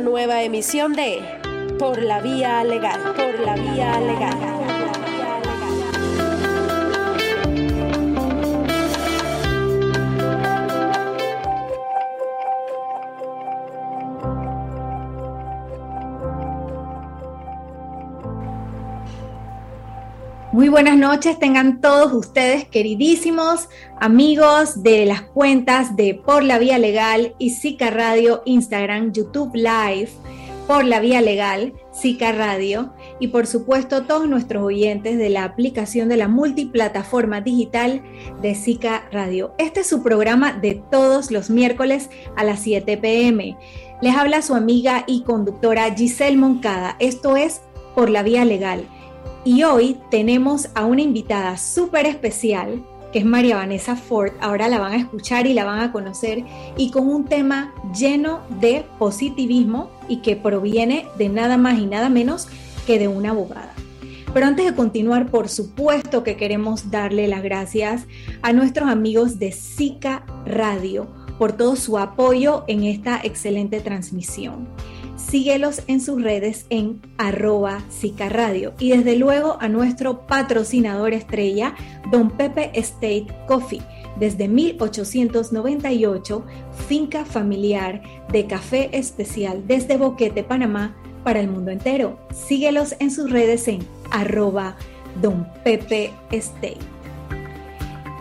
nueva emisión de Por la Vía Legal, por la Vía Legal. Muy buenas noches, tengan todos ustedes, queridísimos amigos de las cuentas de Por la Vía Legal y Sica Radio, Instagram, YouTube Live, Por la Vía Legal, Sica Radio y por supuesto todos nuestros oyentes de la aplicación de la multiplataforma digital de Sica Radio. Este es su programa de todos los miércoles a las 7 pm. Les habla su amiga y conductora Giselle Moncada. Esto es Por la Vía Legal y hoy tenemos a una invitada súper especial, que es María Vanessa Ford. Ahora la van a escuchar y la van a conocer, y con un tema lleno de positivismo y que proviene de nada más y nada menos que de una abogada. Pero antes de continuar, por supuesto que queremos darle las gracias a nuestros amigos de Zika Radio por todo su apoyo en esta excelente transmisión síguelos en sus redes en arroba Radio y desde luego a nuestro patrocinador estrella, Don Pepe State Coffee. Desde 1898, finca familiar de café especial desde Boquete, Panamá, para el mundo entero. Síguelos en sus redes en arroba Don Pepe.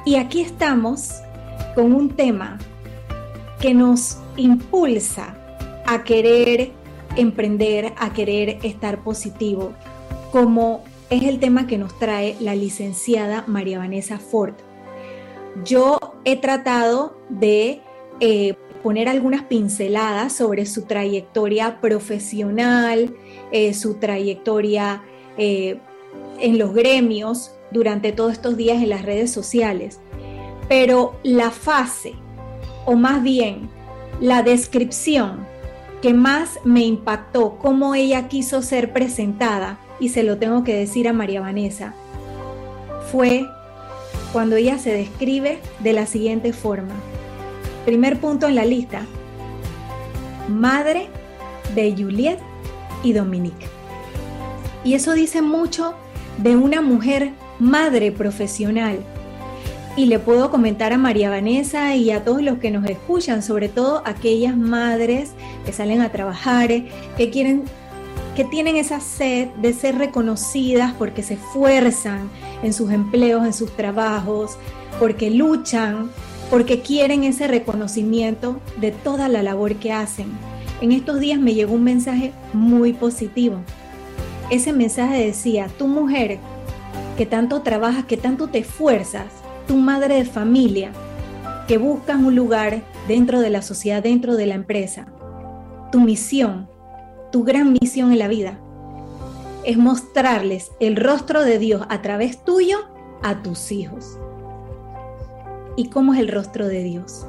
Y aquí estamos con un tema que nos impulsa a querer emprender, a querer estar positivo, como es el tema que nos trae la licenciada María Vanessa Ford. Yo he tratado de eh, poner algunas pinceladas sobre su trayectoria profesional, eh, su trayectoria eh, en los gremios durante todos estos días en las redes sociales. Pero la fase, o más bien la descripción que más me impactó cómo ella quiso ser presentada, y se lo tengo que decir a María Vanessa, fue cuando ella se describe de la siguiente forma. Primer punto en la lista, madre de Juliette y Dominique. Y eso dice mucho de una mujer madre profesional, y le puedo comentar a María Vanessa y a todos los que nos escuchan, sobre todo aquellas madres que salen a trabajar, que quieren que tienen esa sed de ser reconocidas porque se esfuerzan en sus empleos, en sus trabajos, porque luchan, porque quieren ese reconocimiento de toda la labor que hacen. En estos días me llegó un mensaje muy positivo. Ese mensaje decía, tu mujer que tanto trabajas, que tanto te esfuerzas, tu madre de familia que buscas un lugar dentro de la sociedad, dentro de la empresa. Tu misión, tu gran misión en la vida, es mostrarles el rostro de Dios a través tuyo a tus hijos. ¿Y cómo es el rostro de Dios?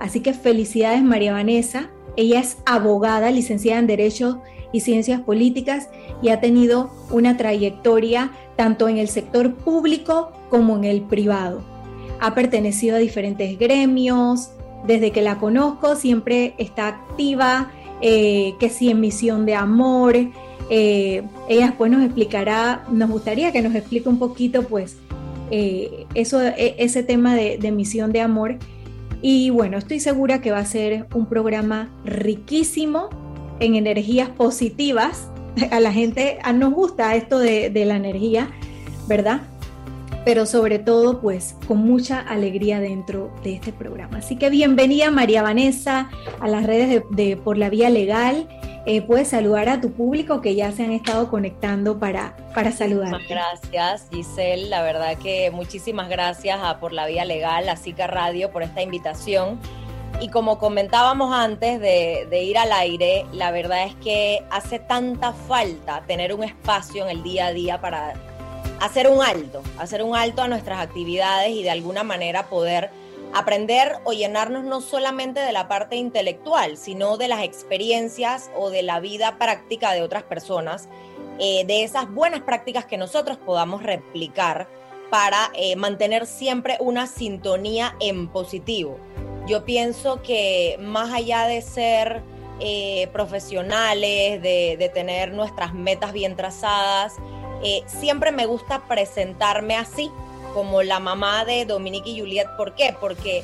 Así que felicidades María Vanessa. Ella es abogada, licenciada en Derecho y Ciencias Políticas y ha tenido una trayectoria tanto en el sector público como en el privado. Ha pertenecido a diferentes gremios, desde que la conozco siempre está activa, eh, que sí en misión de amor. Eh, ella después nos explicará, nos gustaría que nos explique un poquito pues eh, eso, e, ese tema de, de misión de amor. Y bueno, estoy segura que va a ser un programa riquísimo en energías positivas a la gente a nos gusta esto de, la energía, ¿verdad? Pero sobre todo, pues, con mucha alegría dentro de este programa. Así que bienvenida María Vanessa a las redes de, Por la Vía Legal. Eh, puedes saludar a tu público que ya se han estado conectando para, para saludar. Gracias, Giselle. La verdad que muchísimas gracias a Por la Vía Legal, a SICA Radio, por esta invitación. Y como comentábamos antes de, ir al aire, la verdad es que hace tanta falta tener un espacio en el día a día para hacer un alto, hacer un alto a nuestras actividades y de alguna manera poder aprender o llenarnos no solamente de la parte intelectual, sino de las experiencias o de la vida práctica de otras personas, eh, de esas buenas prácticas que nosotros podamos replicar para eh, mantener siempre una sintonía en positivo yo pienso que más allá de ser eh, profesionales, de, tener nuestras metas bien trazadas. Eh, siempre me gusta presentarme así, como la mamá de Dominique y Juliet. ¿Por qué? Porque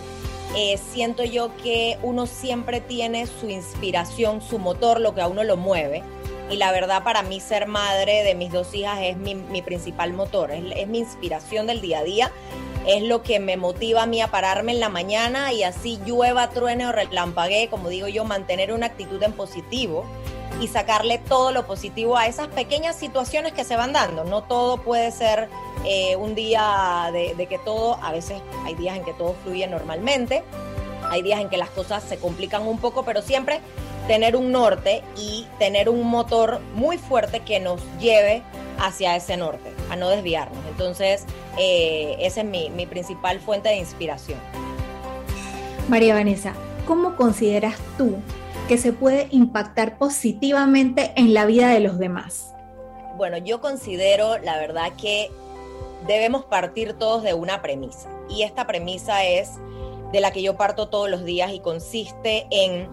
eh, siento yo que uno siempre tiene su inspiración, su motor, lo que a uno lo mueve. Y la verdad para mí ser madre de mis dos hijas es mi, principal motor, es mi inspiración del día a día es lo que me motiva a mí a pararme en la mañana y así llueva, truene o relampaguee, como digo yo, mantener una actitud en positivo y sacarle todo lo positivo a esas pequeñas situaciones que se van dando. No todo puede ser eh, un día de, de, que todo, a veces hay días en que todo fluye normalmente, hay días en que las cosas se complican un poco, pero siempre tener un norte y tener un motor muy fuerte que nos lleve hacia ese norte, a no desviarnos. Entonces, eh, esa es mi, mi principal fuente de inspiración. María Vanessa, ¿cómo consideras tú que se puede impactar positivamente en la vida de los demás? Bueno, yo considero la verdad que debemos partir todos de una premisa. Y esta premisa es de la que yo parto todos los días y consiste en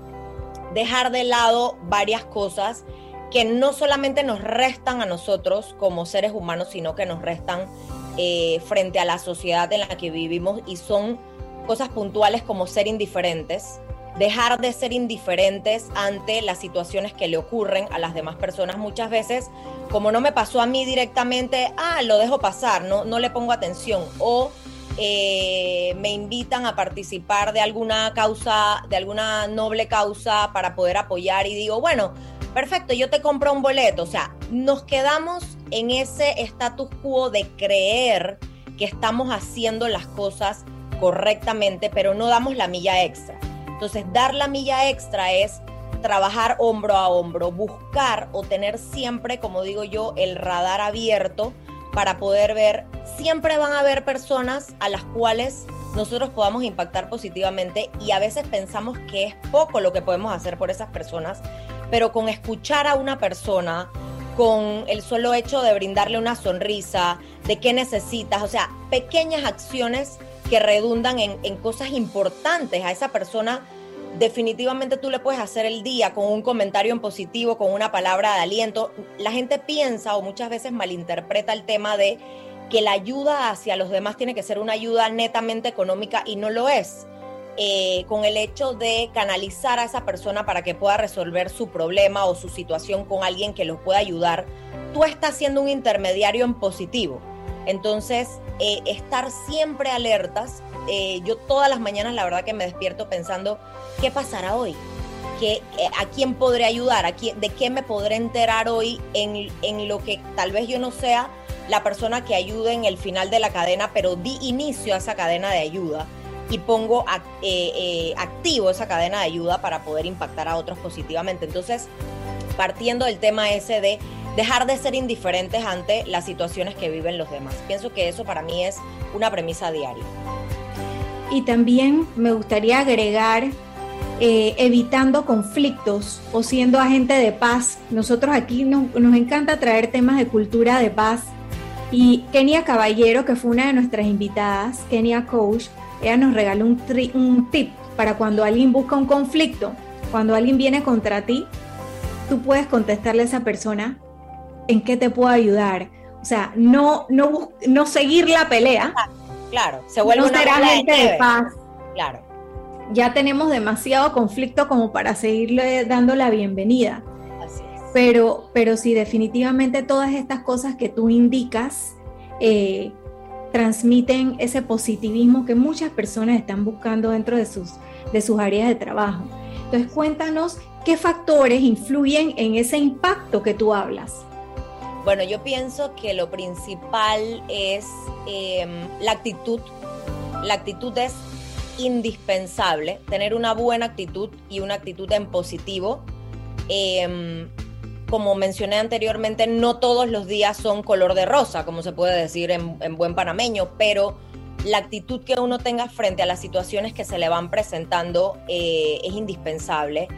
dejar de lado varias cosas que no solamente nos restan a nosotros como seres humanos, sino que nos restan eh, frente a la sociedad en la que vivimos y son cosas puntuales como ser indiferentes, dejar de ser indiferentes ante las situaciones que le ocurren a las demás personas. Muchas veces, como no me pasó a mí directamente, ah, lo dejo pasar, no, no le pongo atención, o eh, me invitan a participar de alguna causa, de alguna noble causa para poder apoyar y digo, bueno, perfecto, yo te compro un boleto. O sea, nos quedamos en ese status quo de creer que estamos haciendo las cosas correctamente, pero no damos la milla extra. Entonces, dar la milla extra es trabajar hombro a hombro, buscar o tener siempre, como digo yo, el radar abierto para poder ver, siempre van a haber personas a las cuales nosotros podamos impactar positivamente y a veces pensamos que es poco lo que podemos hacer por esas personas, pero con escuchar a una persona, con el solo hecho de brindarle una sonrisa, de qué necesitas, o sea, pequeñas acciones que redundan en, en cosas importantes a esa persona definitivamente tú le puedes hacer el día con un comentario en positivo, con una palabra de aliento. La gente piensa o muchas veces malinterpreta el tema de que la ayuda hacia los demás tiene que ser una ayuda netamente económica y no lo es. Eh, con el hecho de canalizar a esa persona para que pueda resolver su problema o su situación con alguien que los pueda ayudar, tú estás siendo un intermediario en positivo. Entonces, eh, estar siempre alertas. Eh, yo todas las mañanas la verdad que me despierto pensando, ¿qué pasará hoy? ¿Qué, ¿A quién podré ayudar? ¿A quién, ¿De qué me podré enterar hoy en, en lo que tal vez yo no sea la persona que ayude en el final de la cadena, pero di inicio a esa cadena de ayuda? y pongo eh, activo esa cadena de ayuda para poder impactar a otros positivamente. Entonces, partiendo del tema ese de dejar de ser indiferentes ante las situaciones que viven los demás. Pienso que eso para mí es una premisa diaria. Y también me gustaría agregar eh, evitando conflictos o siendo agente de paz. Nosotros aquí nos, encanta traer temas de cultura de paz. Y Kenia Caballero, que fue una de nuestras invitadas, Kenia Coach, ella nos regaló un, un tip para cuando alguien busca un conflicto, cuando alguien viene contra ti, tú puedes contestarle a esa persona, en qué te puedo ayudar. O sea, no, no, no seguir la pelea. Claro, se vuelve una gente de, paz. Claro. Ya tenemos demasiado conflicto como para seguirle dando la bienvenida. Así es. Pero, pero sí, definitivamente todas estas cosas que tú indicas eh, transmiten ese positivismo que muchas personas están buscando dentro de sus, de sus áreas de trabajo. Entonces, cuéntanos qué factores influyen en ese impacto que tú hablas. Bueno, yo pienso que lo principal es em, la actitud. La actitud es indispensable, tener una buena actitud y una actitud en positivo. Em, como mencioné anteriormente, no todos los días son color de rosa, como se puede decir en, buen panameño, pero la actitud que uno tenga frente a las situaciones que se le van presentando eh, es indispensable.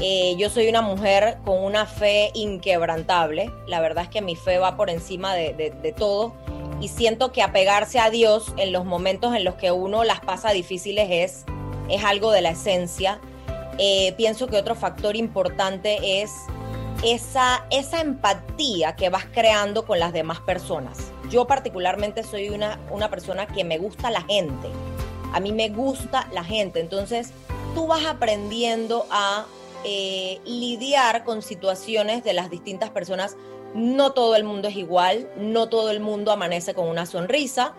Eh, yo soy una mujer con una fe inquebrantable. La verdad es que mi fe va por encima de, todo. Y siento que apegarse a Dios en los momentos en los que uno las pasa difíciles es, es algo de la esencia. Eh, pienso que otro factor importante es esa, esa empatía que vas creando con las demás personas. Yo particularmente soy una, una persona que me gusta la gente. A mí me gusta la gente. Entonces, tú vas aprendiendo a eh, lidiar con situaciones de las distintas personas. No todo el mundo es igual, no todo el mundo amanece con una sonrisa.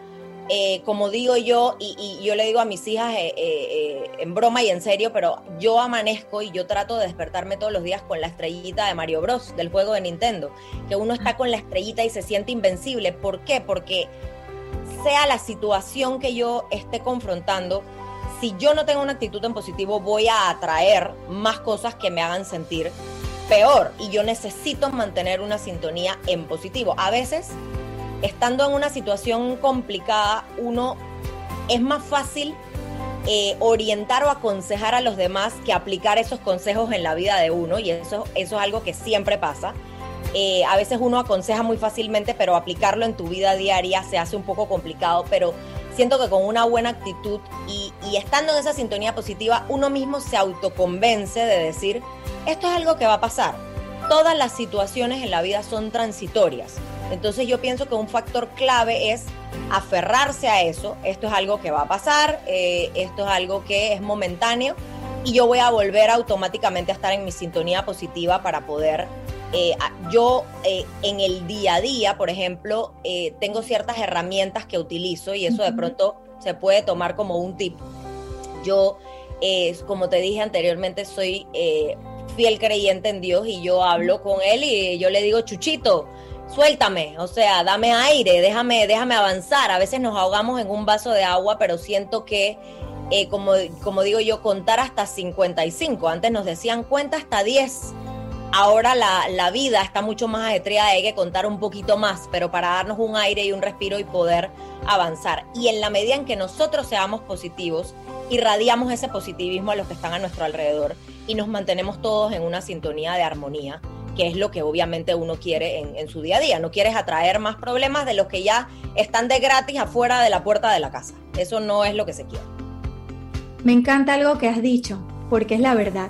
Eh, como digo yo, y, yo le digo a mis hijas eh, en broma y en serio, pero yo amanezco y yo trato de despertarme todos los días con la estrellita de Mario Bros, del juego de Nintendo, que uno está con la estrellita y se siente invencible. ¿Por qué? Porque sea la situación que yo esté confrontando, si yo no tengo una actitud en positivo, voy a atraer más cosas que me hagan sentir peor y yo necesito mantener una sintonía en positivo. A veces, estando en una situación complicada, uno es más fácil eh, orientar o aconsejar a los demás que aplicar esos consejos en la vida de uno y eso, eso es algo que siempre pasa. Eh, a veces uno aconseja muy fácilmente, pero aplicarlo en tu vida diaria se hace un poco complicado, pero siento que con una buena actitud y, estando en esa sintonía positiva, uno mismo se autoconvence de decir, esto es algo que va a pasar. Todas las situaciones en la vida son transitorias. Entonces yo pienso que un factor clave es aferrarse a eso. Esto es algo que va a pasar, eh, esto es algo que es momentáneo y yo voy a volver automáticamente a estar en mi sintonía positiva para poder eh, yo eh, en el día a día, por ejemplo, eh, tengo ciertas herramientas que utilizo y eso de pronto se puede tomar como un tip. Yo, como te dije anteriormente, soy fiel creyente en Dios y yo hablo con Él y yo le digo, Chuchito, suéltame, o sea, dame aire, déjame, déjame avanzar. A veces nos ahogamos en un vaso de agua, pero siento que, como, como digo yo, contar hasta 55. Antes nos decían, cuenta hasta 10 ahora la, vida está mucho más ajetreada, hay que contar un poquito más, pero para darnos un aire y un respiro y poder avanzar. Y en la medida en que nosotros seamos positivos, irradiamos ese positivismo a los que están a nuestro alrededor y nos mantenemos todos en una sintonía de armonía, que es lo que obviamente uno quiere en, en su día a día. No quieres atraer más problemas de los que ya están de gratis afuera de la puerta de la casa. Eso no es lo que se quiere. Me encanta algo que has dicho, porque es la verdad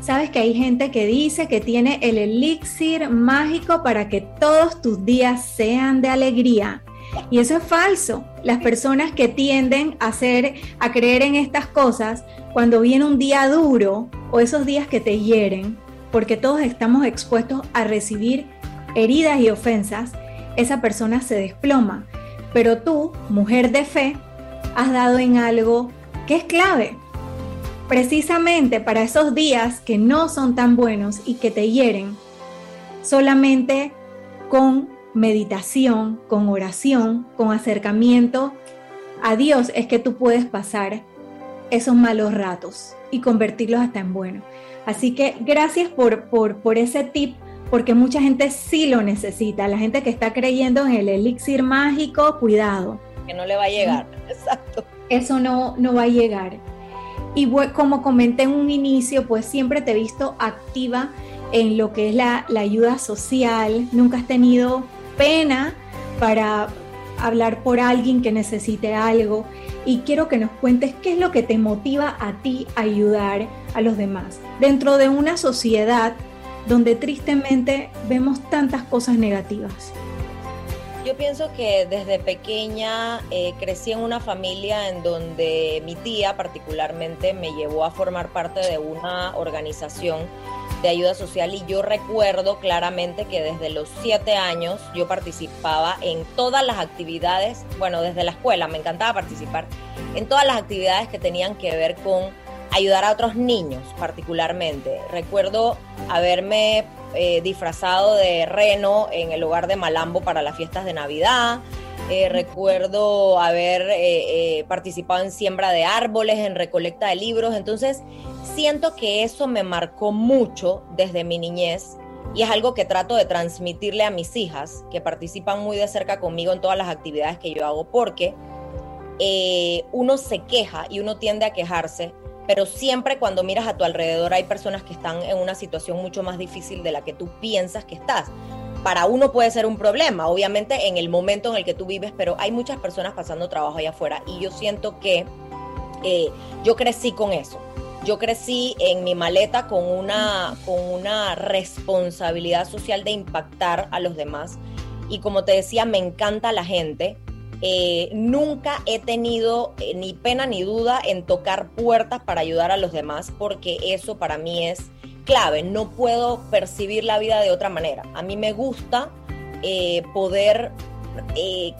Sabes que hay gente que dice que tiene el elixir mágico para que todos tus días sean de alegría. Y eso es falso. Las personas que tienden a hacer, a creer en estas cosas, cuando viene un día duro o esos días que te hieren, porque todos estamos expuestos a recibir heridas y ofensas, esa persona se desploma. Pero tú, mujer de fe, has dado en algo que es clave, precisamente para esos días que no son tan buenos y que te hieren, solamente con meditación, con oración, con acercamiento a Dios es que tú puedes pasar esos malos ratos y convertirlos hasta en buenos. Así que gracias por, por, por ese tip, porque mucha gente sí lo necesita. La gente que está creyendo en el elixir mágico, cuidado. Que no le va a llegar, exacto. Eso no, no va a llegar. Y como comenté en un inicio, pues siempre te he visto activa en lo que es la, ayuda social. Nunca has tenido pena para hablar por alguien que necesite algo. Y quiero que nos cuentes qué es lo que te motiva a ti ayudar a los demás. Dentro de una sociedad donde tristemente vemos tantas cosas negativas. Yo pienso que desde pequeña eh, crecí en una familia en donde mi tía particularmente me llevó a formar parte de una organización de ayuda social y yo recuerdo claramente que desde los siete años yo participaba en todas las actividades, bueno, desde la escuela me encantaba participar en todas las actividades que tenían que ver con ayudar a otros niños particularmente. Recuerdo haberme eh, disfrazado de reno en el hogar de Malambo para las fiestas de Navidad. Eh, recuerdo haber eh, participado en siembra de árboles, en recolecta de libros. Entonces, siento que eso me marcó mucho desde mi niñez y es algo que trato de transmitirle a mis hijas, que participan muy de cerca conmigo en todas las actividades que yo hago, porque uno se queja y uno tiende a quejarse pero siempre cuando miras a tu alrededor hay personas que están en una situación mucho más difícil de la que tú piensas que estás. Para uno puede ser un problema, obviamente en el momento en el que tú vives, pero hay muchas personas pasando trabajo allá afuera y yo siento que eh, yo crecí con eso. yo crecí en mi maleta con una, con una responsabilidad social de impactar a los demás. Y como te decía, me encanta la gente. Eh, nunca he tenido eh, ni pena ni duda en tocar puertas para ayudar a los demás, porque eso para mí es clave. No puedo percibir la vida de otra manera. A mí me gusta eh, poder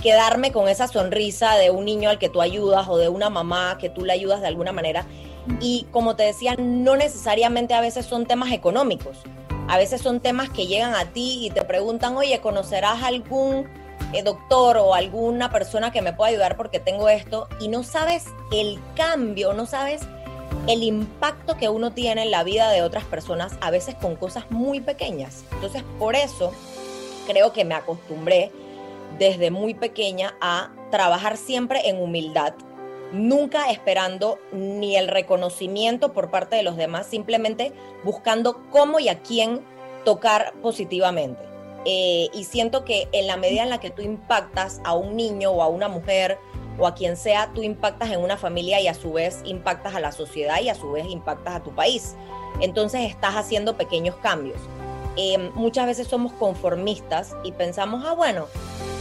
quedarme con esa sonrisa de un niño al que tú ayudas o de una mamá que tú le ayudas de alguna manera y como te decía, no necesariamente a veces son temas económicos. A veces son temas que llegan a ti y te preguntan, oye, ¿conocerás algún eh, doctor o alguna persona que me pueda ayudar porque tengo esto? Y no sabes el cambio, no sabes el impacto que uno tiene en la vida de otras personas, a veces con cosas muy pequeñas. Entonces, por eso creo que me acostumbré desde muy pequeña a trabajar siempre en humildad nunca esperando ni el reconocimiento por parte de los demás, simplemente buscando cómo y a quién tocar positivamente. Eh, y siento que en la medida en la que tú impactas a un niño o a una mujer o a quien sea, tú impactas en una familia y a su vez impactas a la sociedad y a su vez impactas a tu país. Entonces estás haciendo pequeños cambios. Eh, muchas veces somos conformistas y pensamos, ah, bueno,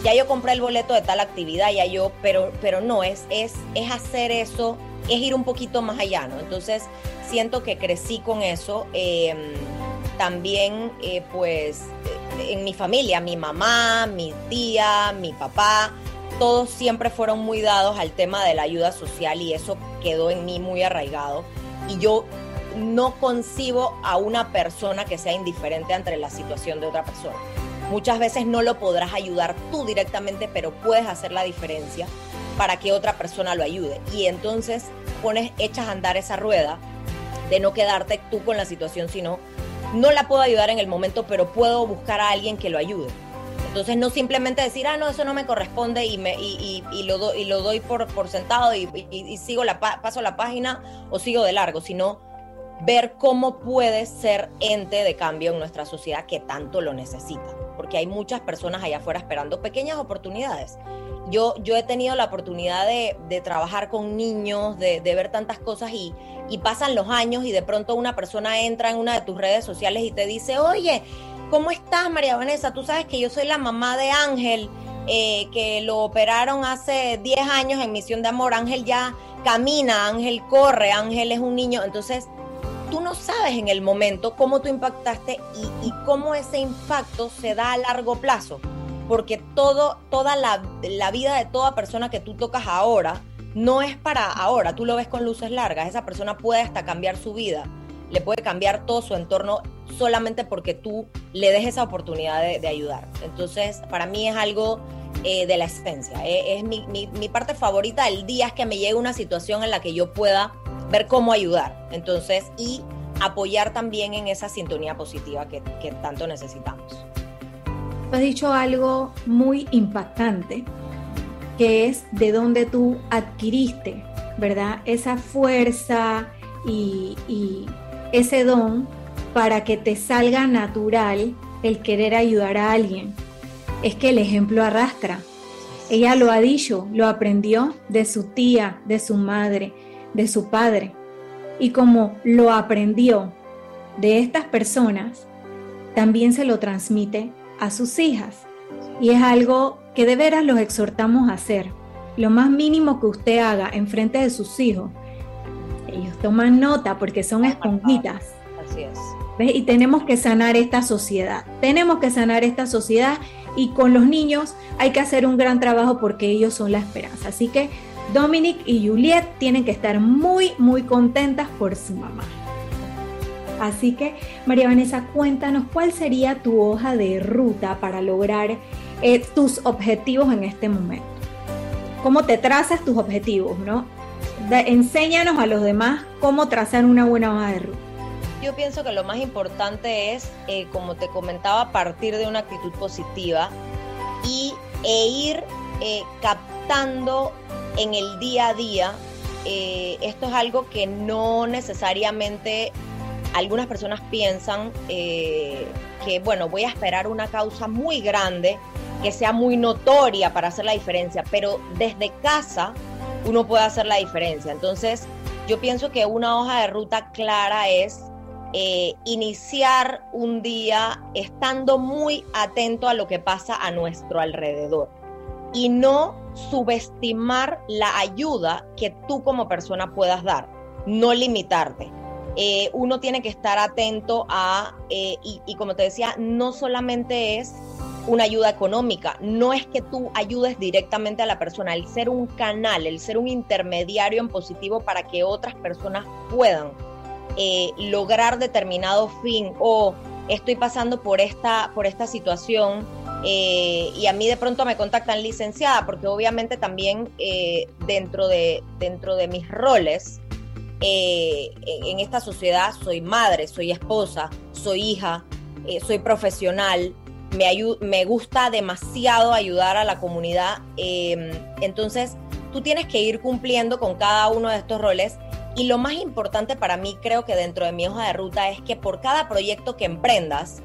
ya yo compré el boleto de tal actividad, ya yo, pero, pero no, es, es, es hacer eso, es ir un poquito más allá, ¿no? Entonces, siento que crecí con eso. Em, también, eh, pues, en mi familia, mi mamá, mi tía, mi papá, todos siempre fueron muy dados al tema de la ayuda social y eso quedó en mí muy arraigado. Y yo no concibo a una persona que sea indiferente ante la situación de otra persona. Muchas veces no lo podrás ayudar tú directamente, pero puedes hacer la diferencia para que otra persona lo ayude. Y entonces pones, echas a andar esa rueda de no quedarte tú con la situación, sino no la puedo ayudar en el momento, pero puedo buscar a alguien que lo ayude. Entonces no simplemente decir, ah, no, eso no me corresponde y, me, y, lo, y lo doy por, por sentado y, sigo la, paso la página o sigo de largo, sino ver cómo puedes ser ente de cambio en nuestra sociedad que tanto lo necesita porque hay muchas personas allá afuera esperando pequeñas oportunidades. Yo, yo he tenido la oportunidad de, trabajar con niños, de, ver tantas cosas y, pasan los años y de pronto una persona entra en una de tus redes sociales y te dice, oye, ¿cómo estás María Vanessa? Tú sabes que yo soy la mamá de Ángel, eh, que lo operaron hace 10 años en Misión de Amor. Ángel ya camina, Ángel corre, Ángel es un niño. Entonces, tú no sabes en el momento cómo tú impactaste y, cómo ese impacto se da a largo plazo. Porque todo, toda la, vida de toda persona que tú tocas ahora no es para ahora. Tú lo ves con luces largas. Esa persona puede hasta cambiar su vida. Le puede cambiar todo su entorno solamente porque tú le des esa oportunidad de, ayudar. Entonces, para mí es algo eh, de la esencia. Eh, es mi, mi parte favorita del día es que me llegue una situación en la que yo pueda ver cómo ayudar. Entonces, y apoyar también en esa sintonía positiva que, tanto necesitamos. Has dicho algo muy impactante, que es de dónde tú adquiriste, ¿verdad? Esa fuerza y, y ese don para que te salga natural el querer ayudar a alguien. Es que el ejemplo arrastra. Ella lo ha dicho, lo aprendió de su tía, de su madre, de su padre. Y como lo aprendió de estas personas, también se lo transmite a sus hijas. Y es algo que de veras los exhortamos a hacer. Lo más mínimo que usted haga en frente de sus hijos, ellos toman nota porque son esponjitas. Así es. Y tenemos que sanar esta sociedad. Tenemos que sanar esta sociedad y con los niños hay que hacer un gran trabajo porque ellos son la esperanza. Así que Dominic y Juliet tienen que estar muy, muy contentas por su mamá. Así que, María Vanessa, cuéntanos cuál sería tu hoja de ruta para lograr eh, tus objetivos en este momento. ¿Cómo te trazas tus objetivos, no? enséñanos a los demás cómo trazar una buena hoja de ruta. Yo pienso que lo más importante es, eh, como te comentaba, partir de una actitud positiva y, e ir eh, captando en el día a día, esto es algo que no necesariamente algunas personas piensan eh, que, bueno, voy a esperar una causa muy grande, que sea muy notoria para hacer la diferencia, pero desde casa uno puede hacer la diferencia. Entonces, yo pienso que una hoja de ruta clara es eh, iniciar un día estando muy atento a lo que pasa a nuestro alrededor y no subestimar la ayuda que tú como persona puedas dar, no limitarte. Eh, uno tiene que estar atento a, eh, y, como te decía, no solamente es una ayuda económica, no es que tú ayudes directamente a la persona, el ser un canal, el ser un intermediario en positivo para que otras personas puedan eh, lograr determinado fin o estoy pasando por esta, por esta situación y a mí de pronto me contactan licenciada, porque obviamente también dentro, de, dentro de mis roles, eh, en esta sociedad soy madre, soy esposa, soy hija, eh, soy profesional, me, gusta demasiado ayudar a la comunidad. Em, entonces, tú tienes que ir cumpliendo con cada uno de estos roles. Y lo más importante para mí, creo que dentro de mi hoja de ruta, es que por cada proyecto que emprendas,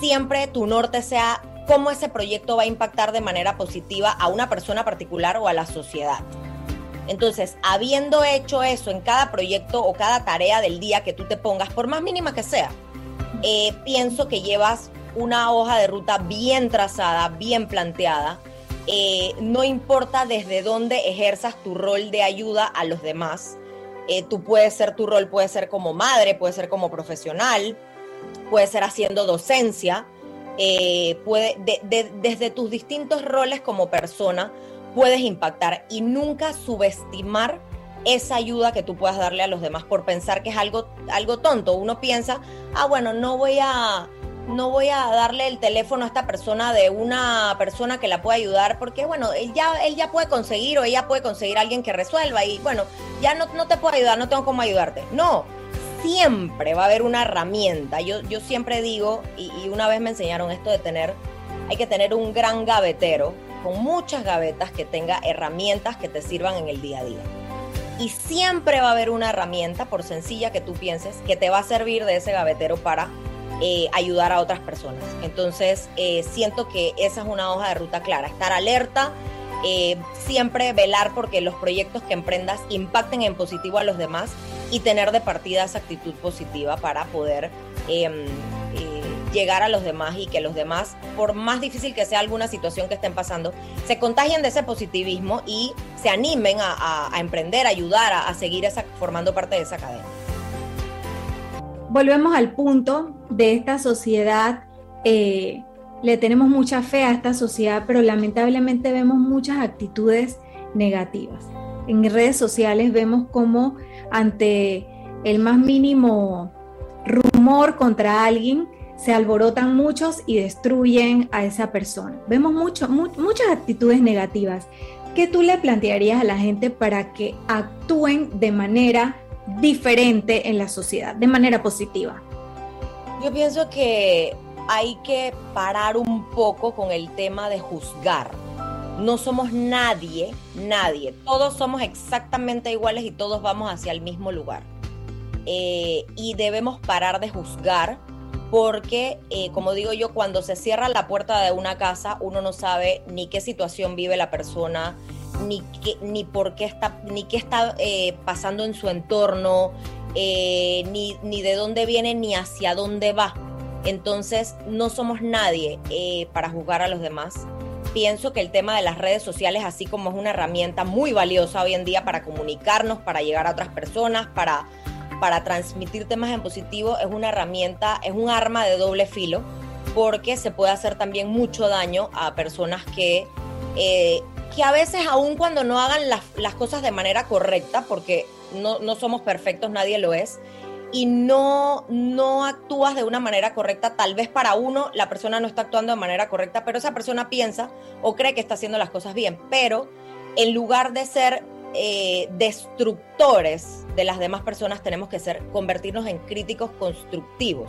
siempre tu norte sea cómo ese proyecto va a impactar de manera positiva a una persona particular o a la sociedad. Entonces, habiendo hecho eso en cada proyecto o cada tarea del día que tú te pongas, por más mínima que sea, eh, pienso que llevas una hoja de ruta bien trazada, bien planteada. Eh, no importa desde dónde ejerzas tu rol de ayuda a los demás. Eh, tú puedes ser, tu rol puede ser como madre, puede ser como profesional, puede ser haciendo docencia, puede, desde tus distintos roles como persona, puedes impactar y nunca subestimar esa ayuda que tú puedas darle a los demás por pensar que es algo, algo tonto. Uno piensa, ah, bueno, no voy a, no voy a darle el teléfono a esta persona de una persona que la pueda ayudar, porque bueno, él ya, él ya puede conseguir o ella puede conseguir alguien que resuelva y bueno, ya no, no te puedo ayudar, no tengo cómo ayudarte. No, siempre va a haber una herramienta. Yo, yo siempre digo, y una vez me enseñaron esto de tener, hay que tener un gran gavetero con muchas gavetas que tenga herramientas que te sirvan en el día a día. Y siempre va a haber una herramienta, por sencilla que tú pienses, que te va a servir de ese gavetero para eh, ayudar a otras personas. Entonces, eh, siento que esa es una hoja de ruta clara, estar alerta, eh, siempre velar porque los proyectos que emprendas impacten en positivo a los demás y tener de partida esa actitud positiva para poder em, llegar a los demás y que los demás, por más difícil que sea alguna situación que estén pasando, se contagien de ese positivismo y se animen a, emprender, a ayudar, a, seguir esa, formando parte de esa cadena. Volvemos al punto de esta sociedad. Eh, le tenemos mucha fe a esta sociedad, pero lamentablemente vemos muchas actitudes negativas. En redes sociales vemos como ante el más mínimo rumor contra alguien, se alborotan muchos y destruyen a esa persona. Vemos mucho, muchas actitudes negativas. ¿Qué tú le plantearías a la gente para que actúen de manera diferente en la sociedad, de manera positiva? Yo pienso que hay que parar un poco con el tema de juzgar. No somos nadie, nadie. Todos somos exactamente iguales y todos vamos hacia el mismo lugar. Eh, y debemos parar de juzgar porque, eh, como digo yo, cuando se cierra la puerta de una casa, uno no sabe ni qué situación vive la persona, ni, qué, ni por qué está, ni qué está eh, pasando en su entorno, eh, ni, ni, de dónde viene, ni hacia dónde va. Entonces, no somos nadie para juzgar a los demás. Pienso que el tema de las redes sociales, así como es una herramienta muy valiosa hoy en día para comunicarnos, para llegar a otras personas, para para transmitir temas en positivo es una herramienta, es un arma de doble filo, porque se puede hacer también mucho daño a personas que, eh, que a veces, aun cuando no hagan las, las cosas de manera correcta, porque no, no, somos perfectos, nadie lo es, y no, no actúas de una manera correcta, tal vez para uno la persona no está actuando de manera correcta, pero esa persona piensa o cree que está haciendo las cosas bien, pero en lugar de ser eh, destructores de las demás personas tenemos que ser, convertirnos en críticos constructivos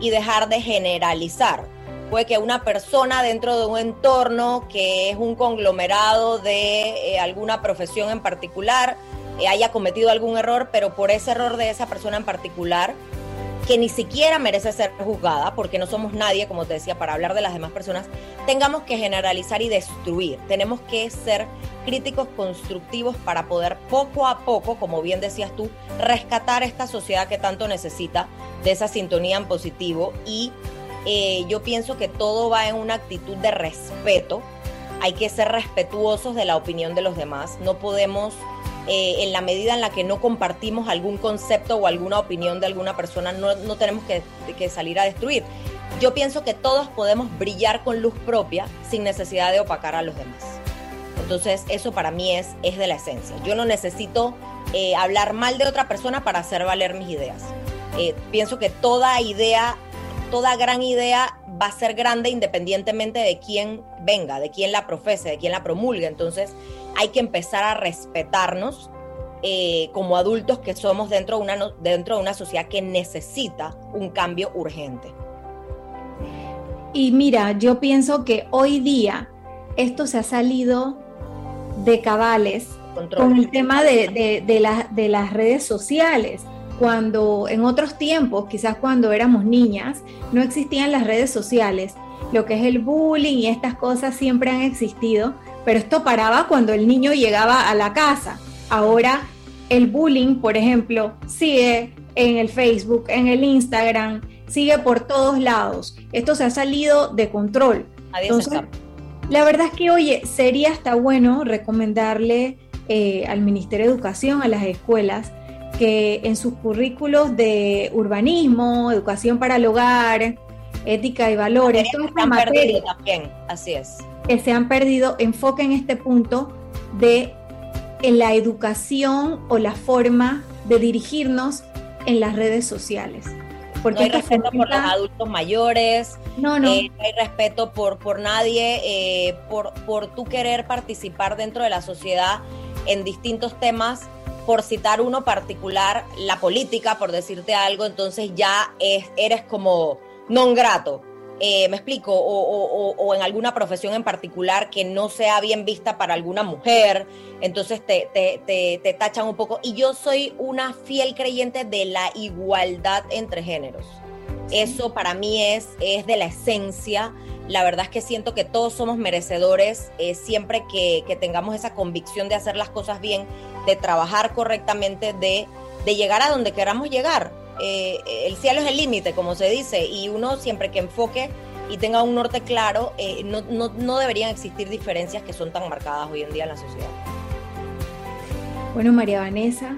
y dejar de generalizar. Puede que una persona dentro de un entorno que es un conglomerado de eh, alguna profesión en particular eh, haya cometido algún error, pero por ese error de esa persona en particular que ni siquiera merece ser juzgada, porque no somos nadie, como te decía, para hablar de las demás personas, tengamos que generalizar y destruir. Tenemos que ser críticos constructivos para poder poco a poco, como bien decías tú, rescatar esta sociedad que tanto necesita de esa sintonía en positivo. Y eh, yo pienso que todo va en una actitud de respeto. Hay que ser respetuosos de la opinión de los demás. No podemos eh, en la medida en la que no compartimos algún concepto o alguna opinión de alguna persona, no, tenemos que, salir a destruir. Yo pienso que todos podemos brillar con luz propia sin necesidad de opacar a los demás. Entonces, eso para mí es, es de la esencia. Yo no necesito eh, hablar mal de otra persona para hacer valer mis ideas. Eh, pienso que toda idea, toda gran idea va a ser grande independientemente de quién venga, de quién la profese, de quién la promulgue. Entonces, hay que empezar a respetarnos eh, como adultos que somos dentro de, una, dentro de una sociedad que necesita un cambio urgente. Y mira, yo pienso que hoy día esto se ha salido de cabales con el tema de, de las redes sociales. Cuando en otros tiempos, quizás cuando éramos niñas, no existían las redes sociales. Lo que es el bullying y estas cosas siempre han existido, pero esto paraba cuando el niño llegaba a la casa. Ahora el bullying, por ejemplo, sigue en el Facebook, en el Instagram, sigue por todos lados. Esto se ha salido de control. Entonces, la verdad es que, oye, sería hasta bueno recomendarle eh, al Ministerio de Educación, a las escuelas, que en sus currículos de urbanismo, educación para el hogar, ética y valores, toda esta materia también, así es que se han perdido enfoque en este punto de en la educación o la forma de dirigirnos en las redes sociales. Porque no hay respeto por los adultos mayores, no, no. Eh, hay respeto por, por nadie, eh, por, por tú querer participar dentro de la sociedad en distintos temas, por citar uno particular, la política, por decirte algo, entonces ya es, eres como non grato. Eh, me explico, o, en alguna profesión en particular que no sea bien vista para alguna mujer, entonces te, te, tachan un poco. Y yo soy una fiel creyente de la igualdad entre géneros. Eso para mí es, es de la esencia. La verdad es que siento que todos somos merecedores eh, siempre que, tengamos esa convicción de hacer las cosas bien, de trabajar correctamente, de, de llegar a donde queramos llegar. Eh, el cielo es el límite, como se dice, y uno siempre que enfoque y tenga un norte claro, eh, no, no, deberían existir diferencias que son tan marcadas hoy en día en la sociedad. Bueno, María Vanessa,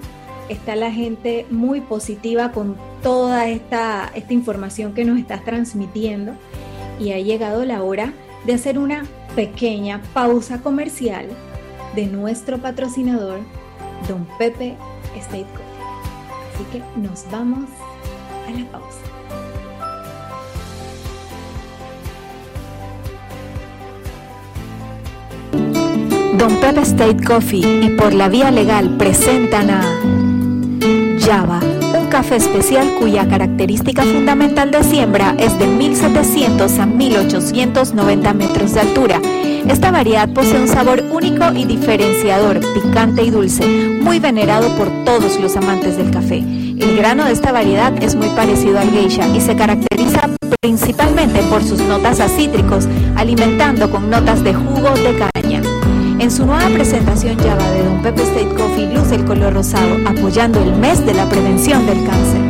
está la gente muy positiva con toda esta, esta información que nos estás transmitiendo y ha llegado la hora de hacer una pequeña pausa comercial de nuestro patrocinador, Don Pepe State Así que nos vamos a la pausa. Don Pepe State Coffee y por la vía legal presentan a Java café especial cuya característica fundamental de siembra es de 1700 a 1890 metros de altura. Esta variedad posee un sabor único y diferenciador, picante y dulce, muy venerado por todos los amantes del café. El grano de esta variedad es muy parecido al geisha y se caracteriza principalmente por sus notas a cítricos, alimentando con notas de jugo de caña. En su nueva presentación Java de Don Pepe State Coffee luce el color rosado, apoyando el mes de la prevención del cáncer.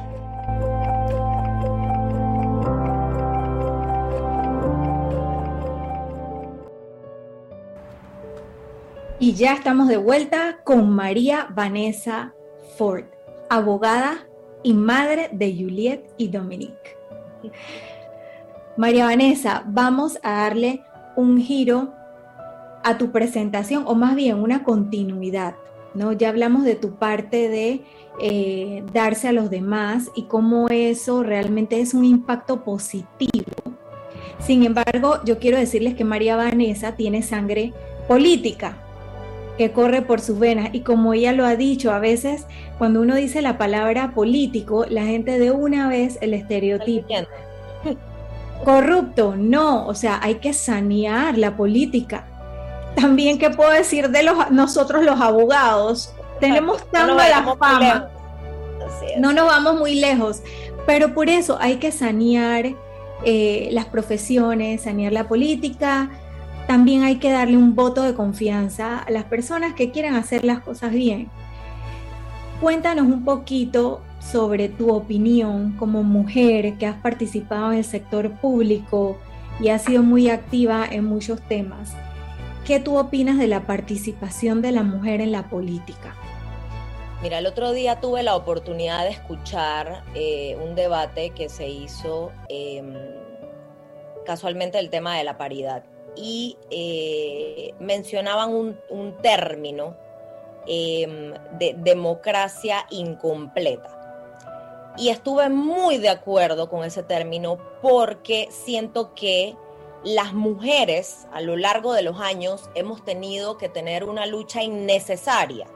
Y ya estamos de vuelta con María Vanessa Ford, abogada y madre de Juliet y Dominique. María Vanessa, vamos a darle un giro a tu presentación, o más bien una continuidad. ¿no? Ya hablamos de tu parte de eh, darse a los demás y cómo eso realmente es un impacto positivo. Sin embargo, yo quiero decirles que María Vanessa tiene sangre política que corre por sus venas y como ella lo ha dicho, a veces cuando uno dice la palabra político, la gente de una vez el estereotipo. Corrupto, no, o sea, hay que sanear la política. También, ¿qué puedo decir de los, nosotros los abogados? Tenemos tan no mala fama. No nos vamos muy lejos, pero por eso hay que sanear eh, las profesiones, sanear la política. También hay que darle un voto de confianza a las personas que quieran hacer las cosas bien. Cuéntanos un poquito sobre tu opinión como mujer que has participado en el sector público y has sido muy activa en muchos temas. ¿Qué tú opinas de la participación de la mujer en la política? Mira, el otro día tuve la oportunidad de escuchar eh, un debate que se hizo em, casualmente el tema de la paridad y eh, mencionaban un, término em, de democracia incompleta. Y estuve muy de acuerdo con ese término porque siento que las mujeres a lo largo de los años hemos tenido que tener una lucha innecesaria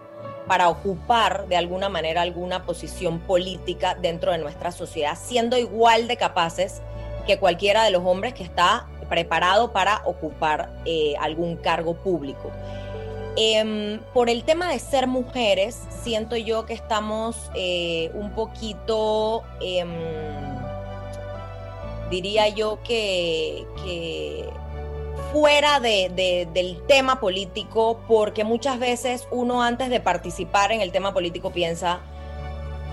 para ocupar de alguna manera alguna posición política dentro de nuestra sociedad, siendo igual de capaces que cualquiera de los hombres que está preparado para ocupar eh, algún cargo público. Em, por el tema de ser mujeres, siento yo que estamos eh, un poquito, em, diría yo que, fuera del tema político, porque muchas veces uno antes de participar en el tema político piensa,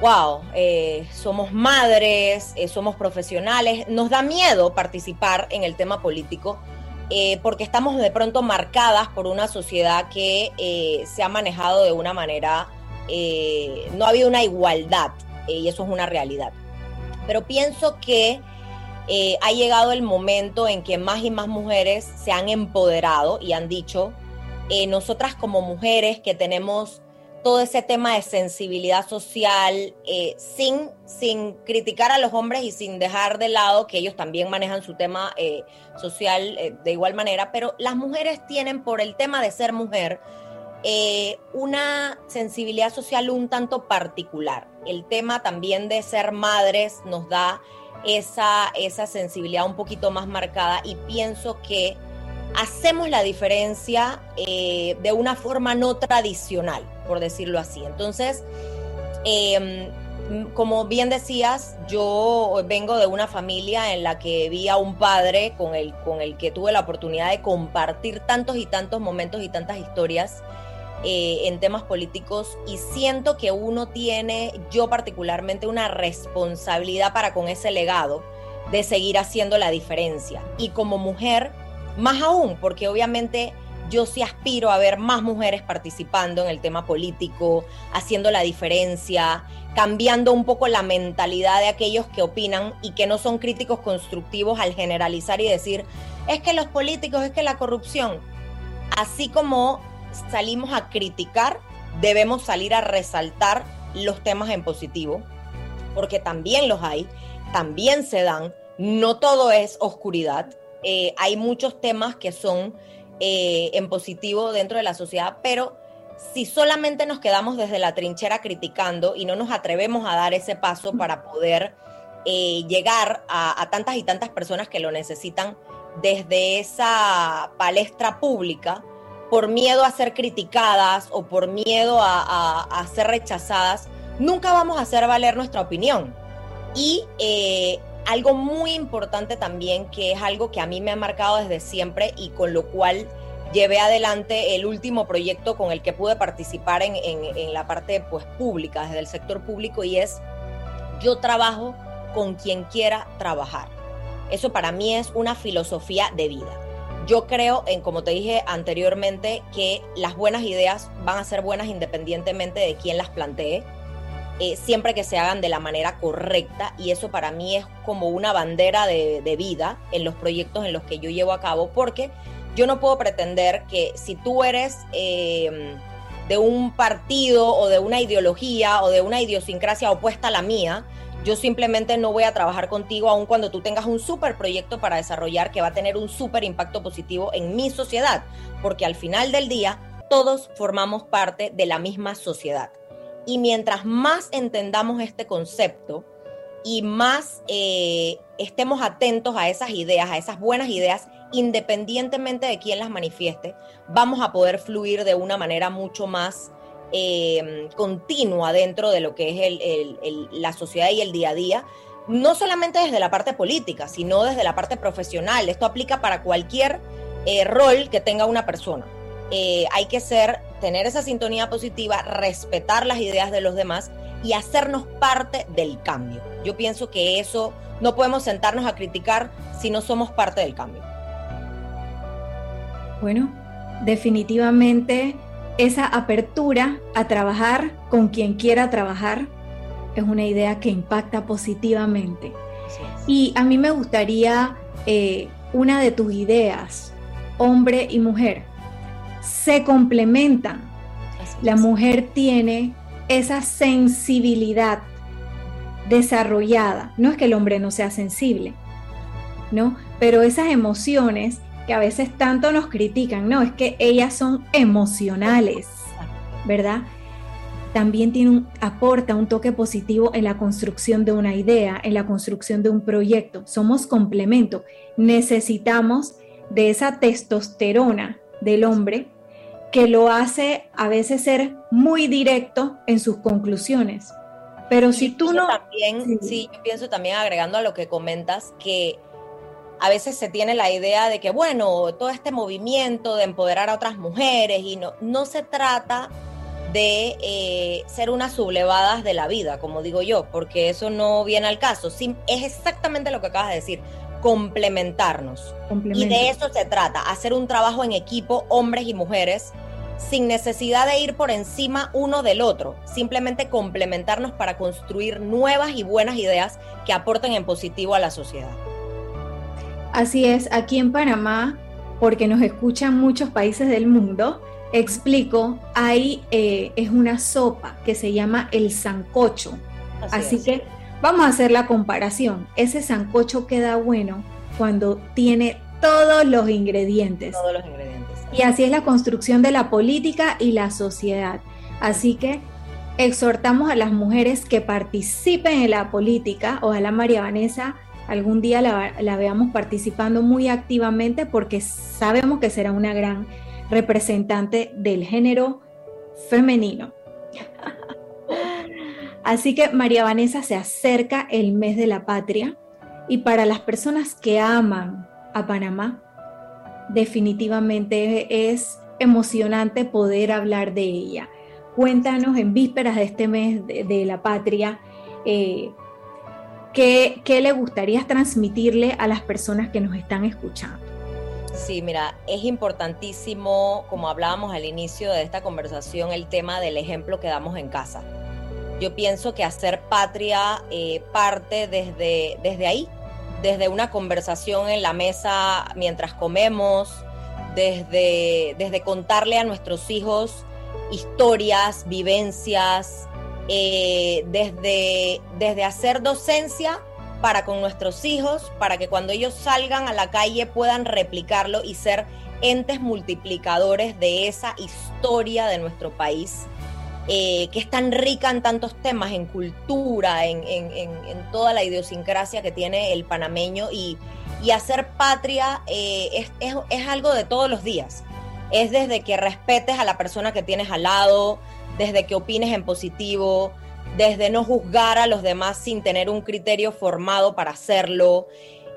wow, eh, somos madres, eh, somos profesionales, nos da miedo participar en el tema político eh, porque estamos de pronto marcadas por una sociedad que eh, se ha manejado de una manera, eh, no ha habido una igualdad, y eso es una realidad. Pero pienso que ha llegado el momento en que más y más mujeres se han empoderado y han dicho, nosotras como mujeres que tenemos todo ese tema de sensibilidad social, eh, sin, sin criticar a los hombres y sin dejar de lado que ellos también manejan su tema eh, social eh, de igual manera, pero las mujeres tienen por el tema de ser mujer una sensibilidad social un tanto particular. El tema también de ser madres nos da esa, esa sensibilidad un poquito más marcada y pienso que hacemos la diferencia de una forma no tradicional, por decirlo así. Entonces, em, como bien decías, yo vengo de una familia en la que vi a un padre con el, con el que tuve la oportunidad de compartir tantos y tantos momentos y tantas historias eh, en temas políticos y siento que uno tiene, yo particularmente, una responsabilidad para con ese legado de seguir haciendo la diferencia. Y como mujer, más aún, porque obviamente yo sí aspiro a ver más mujeres participando en el tema político, haciendo la diferencia, cambiando un poco la mentalidad de aquellos que opinan y que no son críticos constructivos al generalizar y decir, es que los políticos, es que la corrupción, así como salimos a criticar, debemos salir a resaltar los temas en positivo, porque también los hay, también se dan, no todo es oscuridad, eh, hay muchos temas que son eh, en positivo dentro de la sociedad, pero si solamente nos quedamos desde la trinchera criticando y no nos atrevemos a dar ese paso para poder eh, llegar a, tantas y tantas personas que lo necesitan desde esa palestra pública, por miedo a ser criticadas o por miedo a, ser rechazadas, nunca vamos a hacer valer nuestra opinión. Y algo muy importante también, que es algo que a mí me ha marcado desde siempre y con lo cual llevé adelante el último proyecto con el que pude participar en, la parte pues, pública, desde el sector público, y es yo trabajo con quien quiera trabajar. Eso para mí es una filosofía de vida. Yo creo en, como te dije anteriormente, que las buenas ideas van a ser buenas independientemente de quién las plantee eh, siempre que se hagan de la manera correcta y eso para mí es como una bandera de, vida en los proyectos en los que yo llevo a cabo porque yo no puedo pretender que si tú eres em, de un partido o de una ideología o de una idiosincrasia opuesta a la mía, Yo simplemente no voy a trabajar contigo aun cuando tú tengas un súper proyecto para desarrollar que va a tener un súper impacto positivo en mi sociedad, porque al final del día todos formamos parte de la misma sociedad. Y mientras más entendamos este concepto y más eh, estemos atentos a esas ideas, a esas buenas ideas, independientemente de quién las manifieste, vamos a poder fluir de una manera mucho más eh, continua dentro de lo que es la sociedad y el día a día, no solamente desde la parte política, sino desde la parte profesional. Esto aplica para cualquier eh, rol que tenga una persona. Eh, hay que ser, tener esa sintonía positiva, respetar las ideas de los demás y hacernos parte del cambio. Yo pienso que eso no podemos sentarnos a criticar si no somos parte del cambio. Bueno, definitivamente esa apertura a trabajar con quien quiera trabajar es una idea que impacta positivamente. Y a mí me gustaría eh, una de tus ideas, hombre y mujer, se complementan. La mujer tiene esa sensibilidad desarrollada. No es que el hombre no sea sensible, ¿no? Pero esas emociones que a veces tanto nos critican, no, es que ellas son emocionales, ¿verdad? También tiene un, aporta un toque positivo en la construcción de una idea, en la construcción de un proyecto. Somos complemento. Necesitamos de esa testosterona del hombre que lo hace a veces ser muy directo en sus conclusiones. Pero si tú no... También, sí, yo pienso también agregando a lo que comentas que a veces se tiene la idea de que, bueno, todo este movimiento de empoderar a otras mujeres y no, no se trata de eh, ser unas sublevadas de la vida, como digo yo, porque eso no viene al caso. es exactamente lo que acabas de decir, complementarnos. Y de eso se trata, hacer un trabajo en equipo, hombres y mujeres, sin necesidad de ir por encima uno del otro, simplemente complementarnos para construir nuevas y buenas ideas que aporten en positivo a la sociedad. Así es, aquí en Panamá, porque nos escuchan muchos países del mundo, explico, ahí eh, es una sopa que se llama el sancocho. Así, que vamos a hacer la comparación. Ese sancocho queda bueno cuando tiene todos los ingredientes. Todos los ingredientes. Y así es la construcción de la política y la sociedad. Así que exhortamos a las mujeres que participen en la política. Ojalá María Vanessa algún día la, veamos participando muy activamente porque sabemos que será una gran representante del género femenino. Así que María Vanessa se acerca el mes de la patria y para las personas que aman a Panamá, definitivamente es emocionante poder hablar de ella. Cuéntanos en vísperas de este mes de, la patria, eh, ¿qué, le gustaría transmitirle a las personas que nos están escuchando? Sí, mira, es importantísimo, como hablábamos al inicio de esta conversación, el tema del ejemplo que damos en casa. Yo pienso que hacer patria eh, parte desde, desde ahí, desde una conversación en la mesa mientras comemos, desde, desde contarle a nuestros hijos historias, vivencias, eh, desde, desde hacer docencia para con nuestros hijos, para que cuando ellos salgan a la calle puedan replicarlo y ser entes multiplicadores de esa historia de nuestro país, eh, que es tan rica en tantos temas, en cultura, en, toda la idiosincrasia que tiene el panameño y, hacer patria eh, es, algo de todos los días. Es desde que respetes a la persona que tienes al lado, desde que opines en positivo, desde no juzgar a los demás sin tener un criterio formado para hacerlo,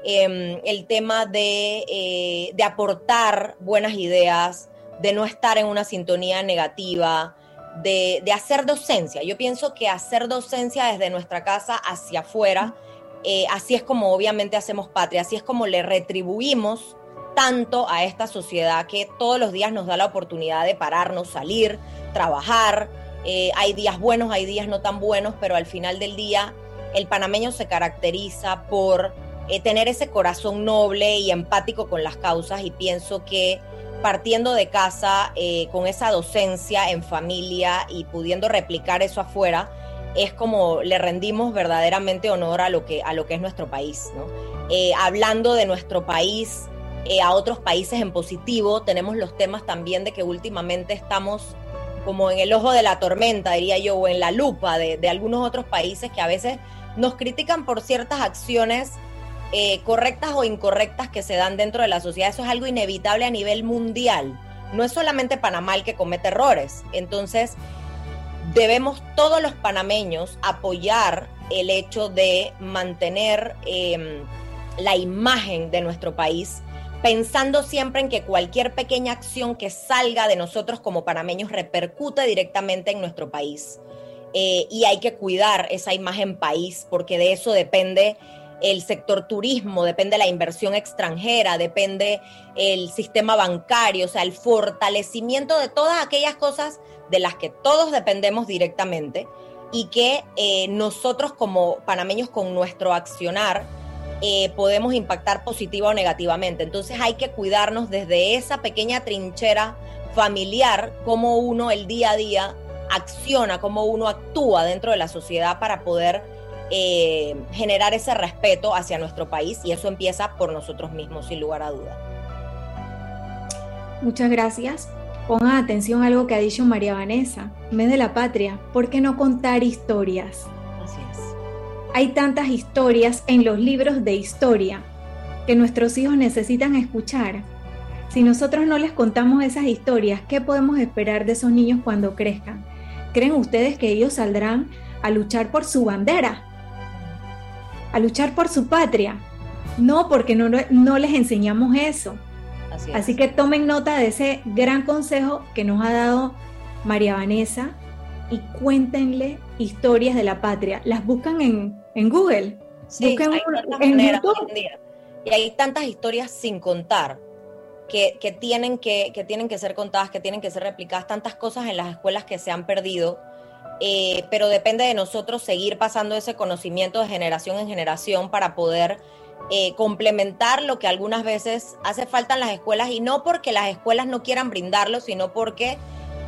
em, el tema eh, de, aportar buenas ideas, de no estar en una sintonía negativa, de, hacer docencia. Yo pienso que hacer docencia desde nuestra casa hacia afuera, eh, así es como obviamente hacemos patria, así es como le retribuimos tanto a esta sociedad que todos los días nos da la oportunidad de pararnos, salir, trabajar. Eh, hay días buenos, hay días no tan buenos, pero al final del día el panameño se caracteriza por eh, tener ese corazón noble y empático con las causas y pienso que partiendo de casa eh, con esa docencia en familia y pudiendo replicar eso afuera, es como le rendimos verdaderamente honor a lo que, a lo que es nuestro país. Eh, hablando de nuestro país, eh, a otros países en positivo, tenemos los temas también de que últimamente estamos como en el ojo de la tormenta, diría yo, o en la lupa de, algunos otros países que a veces nos critican por ciertas acciones eh, correctas o incorrectas que se dan dentro de la sociedad. Eso es algo inevitable a nivel mundial. No es solamente Panamá el que comete errores. Entonces, debemos todos los panameños apoyar el hecho de mantener em, la imagen de nuestro país, pensando siempre en que cualquier pequeña acción que salga de nosotros como panameños repercute directamente en nuestro país. Eh, y hay que cuidar esa imagen país, porque de eso depende el sector turismo, depende la inversión extranjera, depende el sistema bancario, o sea, el fortalecimiento de todas aquellas cosas de las que todos dependemos directamente y que eh, nosotros como panameños con nuestro accionar eh, podemos impactar positiva o negativamente. Entonces hay que cuidarnos desde esa pequeña trinchera familiar, cómo uno el día a día acciona, cómo uno actúa dentro de la sociedad para poder eh, generar ese respeto hacia nuestro país y eso empieza por nosotros mismos, sin lugar a duda. Muchas gracias. Pongan atención a algo que ha dicho María Vanessa, mes de la patria, ¿por qué no contar historias? Así es. Hay tantas historias en los libros de historia que nuestros hijos necesitan escuchar. Si nosotros no les contamos esas historias, ¿qué podemos esperar de esos niños cuando crezcan? ¿Creen ustedes que ellos saldrán a luchar por su bandera? A luchar por su patria. No, porque no, no les enseñamos eso. Así, que tomen nota de ese gran consejo que nos ha dado María Vanessa y cuéntenle historias de la patria. Las buscan en, Google. Sí, hay en YouTube. Y hay tantas historias sin contar que, tienen que, que, tienen que ser contadas, que tienen que ser replicadas, tantas cosas en las escuelas que se han perdido. Eh, pero depende de nosotros seguir pasando ese conocimiento de generación en generación para poder eh, complementar lo que algunas veces hace falta en las escuelas y no porque las escuelas no quieran brindarlo, sino porque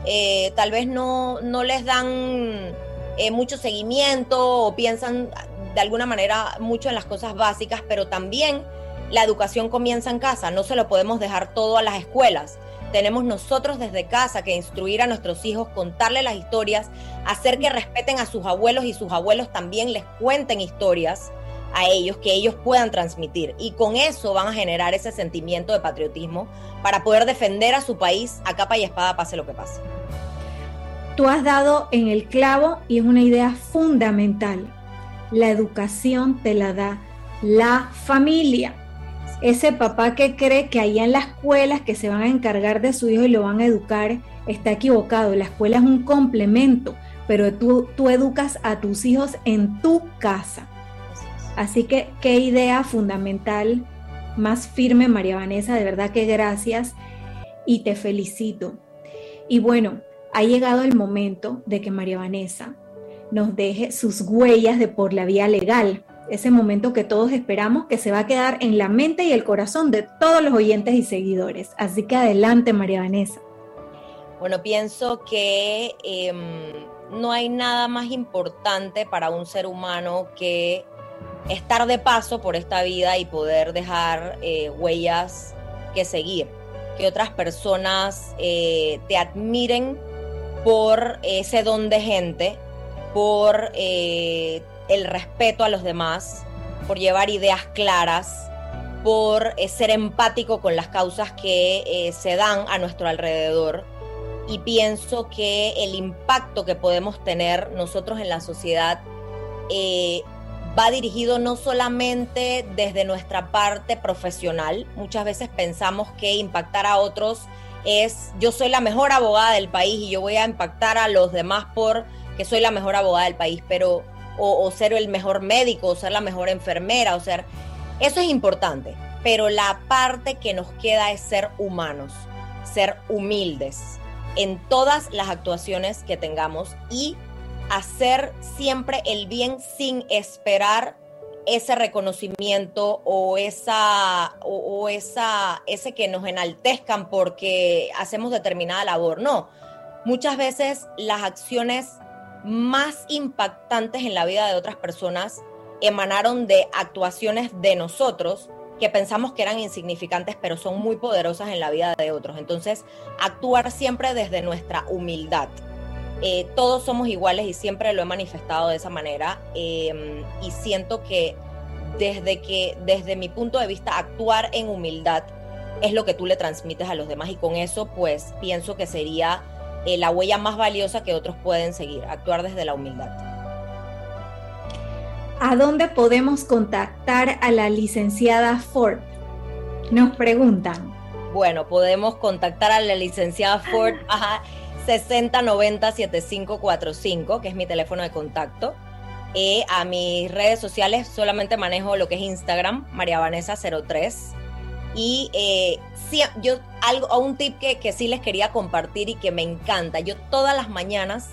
eh, tal vez no, no les dan eh, mucho seguimiento o piensan de alguna manera mucho en las cosas básicas, pero también la educación comienza en casa, no se lo podemos dejar todo a las escuelas. Tenemos nosotros desde casa que instruir a nuestros hijos, contarles las historias, hacer que respeten a sus abuelos y sus abuelos también les cuenten historias a ellos, que ellos puedan transmitir. Y con eso van a generar ese sentimiento de patriotismo para poder defender a su país a capa y espada, pase lo que pase. Tú has dado en el clavo y es una idea fundamental. La educación te la da la familia. Ese papá que cree que allá en la escuela que se van a encargar de su hijo y lo van a educar está equivocado. La escuela es un complemento, pero tú, tú educas a tus hijos en tu casa. Así que qué idea fundamental, más firme María Vanessa, de verdad que gracias y te felicito. Y bueno, ha llegado el momento de que María Vanessa nos deje sus huellas de por la vía legal, ese momento que todos esperamos que se va a quedar en la mente y el corazón de todos los oyentes y seguidores. Así que adelante, María Vanessa. Bueno, pienso que em, no hay nada más importante para un ser humano que estar de paso por esta vida y poder dejar eh, huellas que seguir, que otras personas eh, te admiren por ese don de gente, por eh, el respeto a los demás, por llevar ideas claras, por ser empático con las causas que se dan a nuestro alrededor. Y pienso que el impacto que podemos tener nosotros en la sociedad va dirigido no solamente desde nuestra parte profesional, muchas veces pensamos que impactar a otros es yo soy la mejor abogada del país y yo voy a impactar a los demás por que soy la mejor abogada del país, pero o, ser el mejor médico, o ser la mejor enfermera, o ser eso es importante, pero la parte que nos queda es ser humanos, ser humildes en todas las actuaciones que tengamos y hacer siempre el bien sin esperar ese reconocimiento o esa o, esa ese que nos enaltezcan porque hacemos determinada labor. No. Muchas veces las acciones más impactantes en la vida de otras personas emanaron de actuaciones de nosotros que pensamos que eran insignificantes, pero son muy poderosas en la vida de otros. Entonces, actuar siempre desde nuestra humildad. Eh, todos somos iguales y siempre lo he manifestado de esa manera. Em, y siento que desde que, desde mi punto de vista, actuar en humildad es lo que tú le transmites a los demás. Y con eso, pues, pienso que sería eh, la huella más valiosa que otros pueden seguir, actuar desde la humildad. ¿A dónde podemos contactar a la licenciada Ford? Nos preguntan. Bueno, podemos contactar a la licenciada Ford a 6090-7545, que es mi teléfono de contacto. Eh, a mis redes sociales solamente manejo lo que es Instagram, María Vanessa 03. Y eh, sí, yo algo, un tip que, que sí les quería compartir y que me encanta. Yo todas las mañanas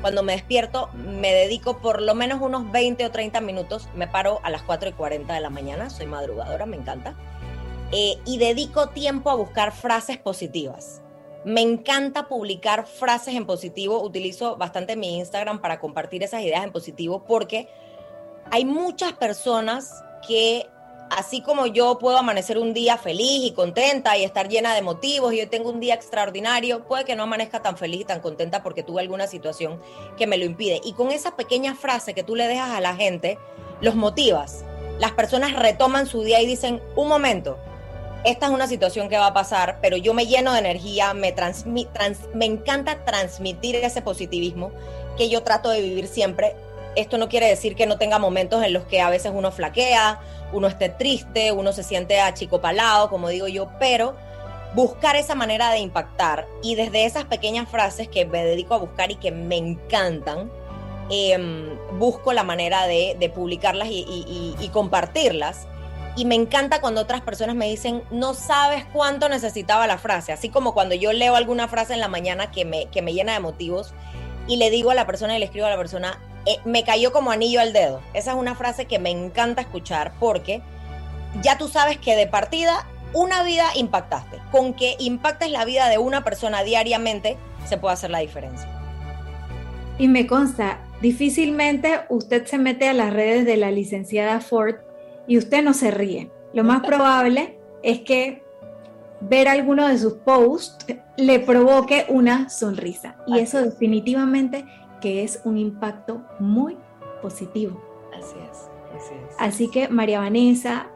cuando me despierto, me dedico por lo menos unos 20 o 30 minutos. Me paro a las 4 y 40 de la mañana, soy madrugadora, me encanta. Eh, y dedico tiempo a buscar frases positivas. Me encanta publicar frases en positivo. Utilizo bastante mi Instagram para compartir esas ideas en positivo porque hay muchas personas que así como yo puedo amanecer un día feliz y contenta y estar llena de motivos y yo tengo un día extraordinario, puede que no amanezca tan feliz y tan contenta porque tuve alguna situación que me lo impide. Y con esa pequeña frase que tú le dejas a la gente, los motivas. Las personas retoman su día y dicen, un momento, esta es una situación que va a pasar, pero yo me lleno de energía, me, me encanta transmitir ese positivismo que yo trato de vivir siempre esto no quiere decir que no tenga momentos en los que a veces uno flaquea, uno esté triste, uno se siente achicopalado, como digo yo, pero buscar esa manera de impactar y desde esas pequeñas frases que me dedico a buscar y que me encantan, em, busco la manera de, publicarlas y, compartirlas. Y me encanta cuando otras personas me dicen, no sabes cuánto necesitaba la frase, así como cuando yo leo alguna frase en la mañana que me, que me llena de motivos y le digo a la persona y le escribo a la persona, eh, me cayó como anillo al dedo. Esa es una frase que me encanta escuchar porque ya tú sabes que de partida una vida impactaste. Con que impactes la vida de una persona diariamente se puede hacer la diferencia. Y me consta, difícilmente usted se mete a las redes de la licenciada Ford y usted no se ríe. Lo más probable es que ver alguno de sus posts le provoque una sonrisa. Y eso definitivamente que es un impacto muy positivo. Así es, así es. Así que María Vanessa,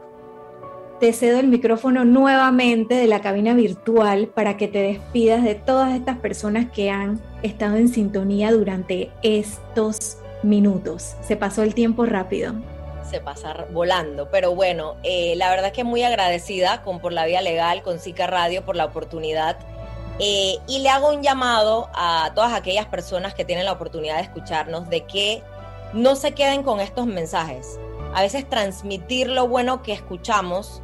te cedo el micrófono nuevamente de la cabina virtual para que te despidas de todas estas personas que han estado en sintonía durante estos minutos. Se pasó el tiempo rápido. Se pasa volando, pero bueno, eh, la verdad es que muy agradecida con Por la Vía Legal, con SICA Radio por la oportunidad eh, y le hago un llamado a todas aquellas personas que tienen la oportunidad de escucharnos de que no se queden con estos mensajes. A veces transmitir lo bueno que escuchamos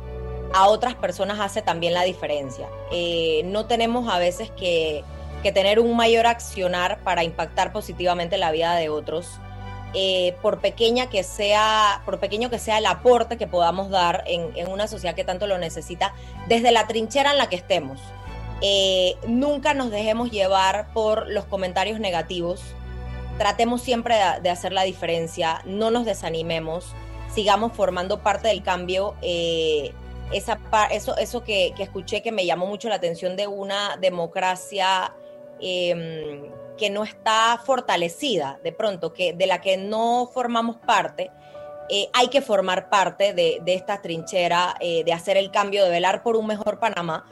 a otras personas hace también la diferencia. Eh, no tenemos a veces que, tener un mayor accionar para impactar positivamente la vida de otros. Eh, por pequeña que sea, por pequeño que sea el aporte que podamos dar en, en una sociedad que tanto lo necesita, desde la trinchera en la que estemos. Eh, nunca nos dejemos llevar por los comentarios negativos. Tratemos siempre de, hacer la diferencia, no nos desanimemos, sigamos formando parte del cambio. Eh, eso eso que, escuché que me llamó mucho la atención de una democracia em, que no está fortalecida, de pronto, que, de la que no formamos parte. Eh, hay que formar parte de esta trinchera, de hacer el cambio, de velar por un mejor Panamá,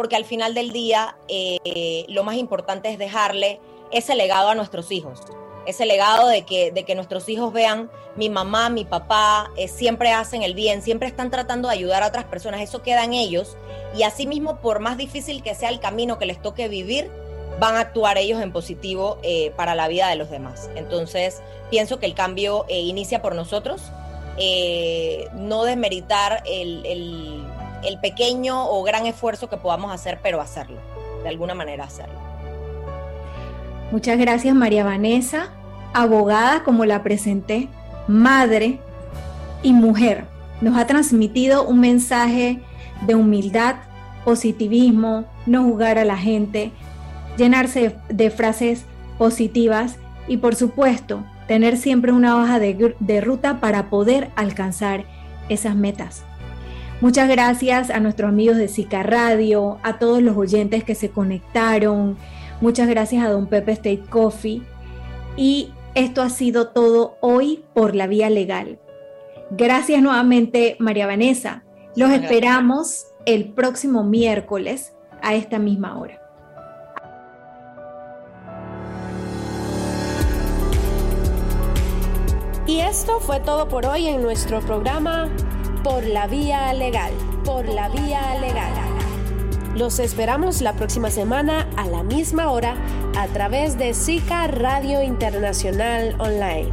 porque al final del día eh, lo más importante es dejarle ese legado a nuestros hijos, ese legado de que, de que nuestros hijos vean mi mamá, mi papá, eh, siempre hacen el bien, siempre están tratando de ayudar a otras personas, eso queda en ellos. Y asimismo por más difícil que sea el camino que les toque vivir, van a actuar ellos en positivo eh, para la vida de los demás. Entonces, pienso que el cambio inicia por nosotros, no desmeritar el el pequeño o gran esfuerzo que podamos hacer, pero hacerlo, de alguna manera hacerlo. Muchas gracias María Vanessa, abogada como la presenté, madre y mujer. Nos ha transmitido un mensaje de humildad, positivismo, no jugar a la gente, llenarse de, frases positivas y por supuesto, tener siempre una hoja de, de ruta para poder alcanzar esas metas. Muchas gracias a nuestros amigos de Sica Radio, a todos los oyentes que se conectaron. Muchas gracias a Don Pepe State Coffee. Y esto ha sido todo hoy por la vía legal. Gracias nuevamente, María Vanessa. Los esperamos el próximo miércoles a esta misma hora. Y esto fue todo por hoy en nuestro programa Por la Vía Legal. Por la Vía Legal. Los esperamos la próxima semana a la misma hora a través de SICA Radio Internacional Online.